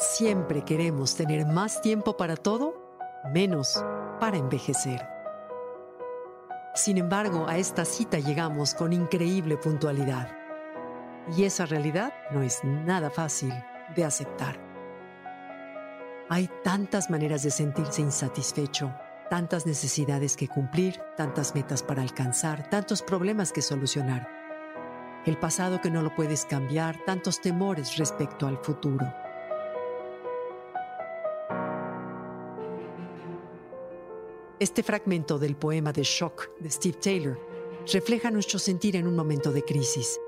Siempre queremos tener más tiempo para todo, menos para envejecer. Sin embargo, a esta cita llegamos con increíble puntualidad. Y esa realidad no es nada fácil de aceptar. Hay tantas maneras de sentirse insatisfecho, tantas necesidades que cumplir, tantas metas para alcanzar, tantos problemas que solucionar. El pasado que no lo puedes cambiar, tantos temores respecto al futuro. Este fragmento del poema de Shock de Steve Taylor refleja nuestro sentir en un momento de crisis.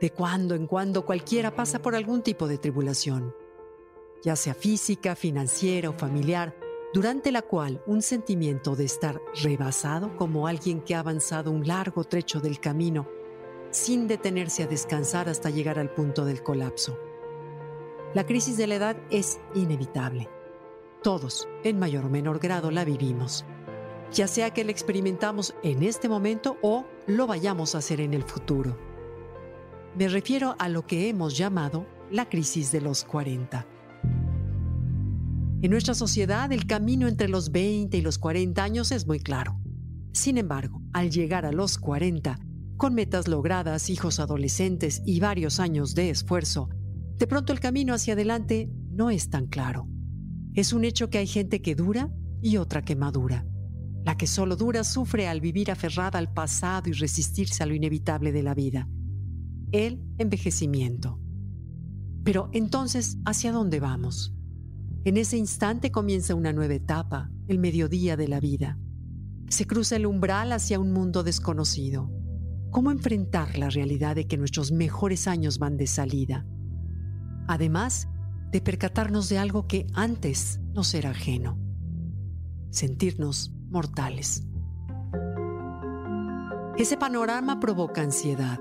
De cuando en cuando cualquiera pasa por algún tipo de tribulación, ya sea física, financiera o familiar, durante la cual un sentimiento de estar rebasado como alguien que ha avanzado un largo trecho del camino sin detenerse a descansar hasta llegar al punto del colapso. La crisis de la edad es inevitable. Todos, en mayor o menor grado, la vivimos ya sea que la experimentamos en este momento o lo vayamos a hacer en el futuro. Me refiero a lo que hemos llamado la crisis de los 40. En nuestra sociedad el camino entre los 20 y los 40 años es muy claro. Sin embargo, al llegar a los 40, con metas logradas, hijos adolescentes y varios años de esfuerzo, de pronto el camino hacia adelante no es tan claro. Es un hecho que hay gente que dura y otra que madura. La que solo dura sufre al vivir aferrada al pasado y resistirse a lo inevitable de la vida. El envejecimiento. Pero entonces, ¿hacia dónde vamos? En ese instante comienza una nueva etapa, el mediodía de la vida. Se cruza el umbral hacia un mundo desconocido. ¿Cómo enfrentar la realidad de que nuestros mejores años van de salida? Además de percatarnos de algo que antes nos era ajeno. Sentirnos mortales. Ese panorama provoca ansiedad.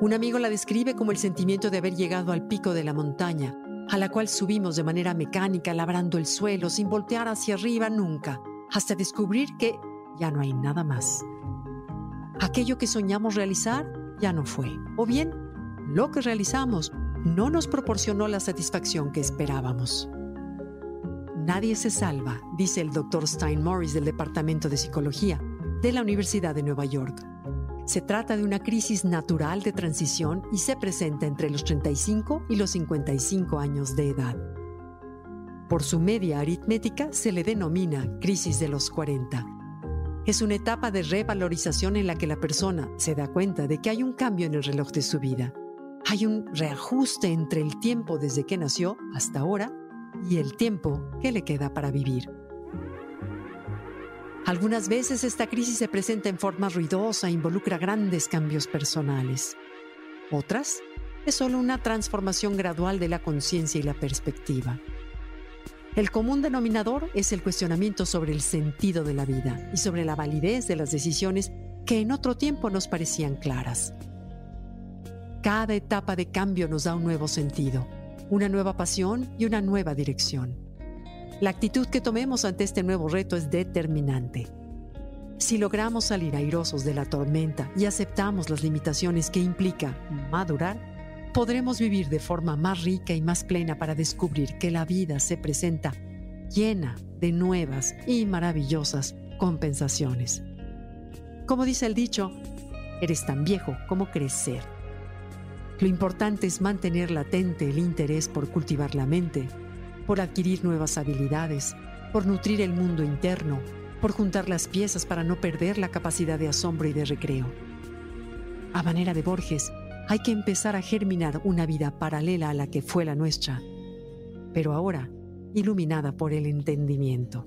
Un amigo la describe como el sentimiento de haber llegado al pico de la montaña, a la cual subimos de manera mecánica, labrando el suelo, sin voltear hacia arriba nunca, hasta descubrir que ya no hay nada más. Aquello que soñamos realizar ya no fue, o bien, lo que realizamos no nos proporcionó la satisfacción que esperábamos. Nadie se salva, dice el Dr. Stein Morris del Departamento de Psicología de la Universidad de Nueva York. Se trata de una crisis natural de transición y se presenta entre los 35 y los 55 años de edad. Por su media aritmética se le denomina crisis de los 40. Es una etapa de revalorización en la que la persona se da cuenta de que hay un cambio en el reloj de su vida. Hay un reajuste entre el tiempo desde que nació hasta ahora y el tiempo que le queda para vivir. Algunas veces esta crisis se presenta en forma ruidosa e involucra grandes cambios personales. Otras es solo una transformación gradual de la conciencia y la perspectiva. El común denominador es el cuestionamiento sobre el sentido de la vida y sobre la validez de las decisiones que en otro tiempo nos parecían claras. Cada etapa de cambio nos da un nuevo sentido una nueva pasión y una nueva dirección. La actitud que tomemos ante este nuevo reto es determinante. Si logramos salir airosos de la tormenta y aceptamos las limitaciones que implica madurar, podremos vivir de forma más rica y más plena para descubrir que la vida se presenta llena de nuevas y maravillosas compensaciones. Como dice el dicho, eres tan viejo como crecer. Lo importante es mantener latente el interés por cultivar la mente, por adquirir nuevas habilidades, por nutrir el mundo interno, por juntar las piezas para no perder la capacidad de asombro y de recreo. A manera de Borges, hay que empezar a germinar una vida paralela a la que fue la nuestra, pero ahora iluminada por el entendimiento.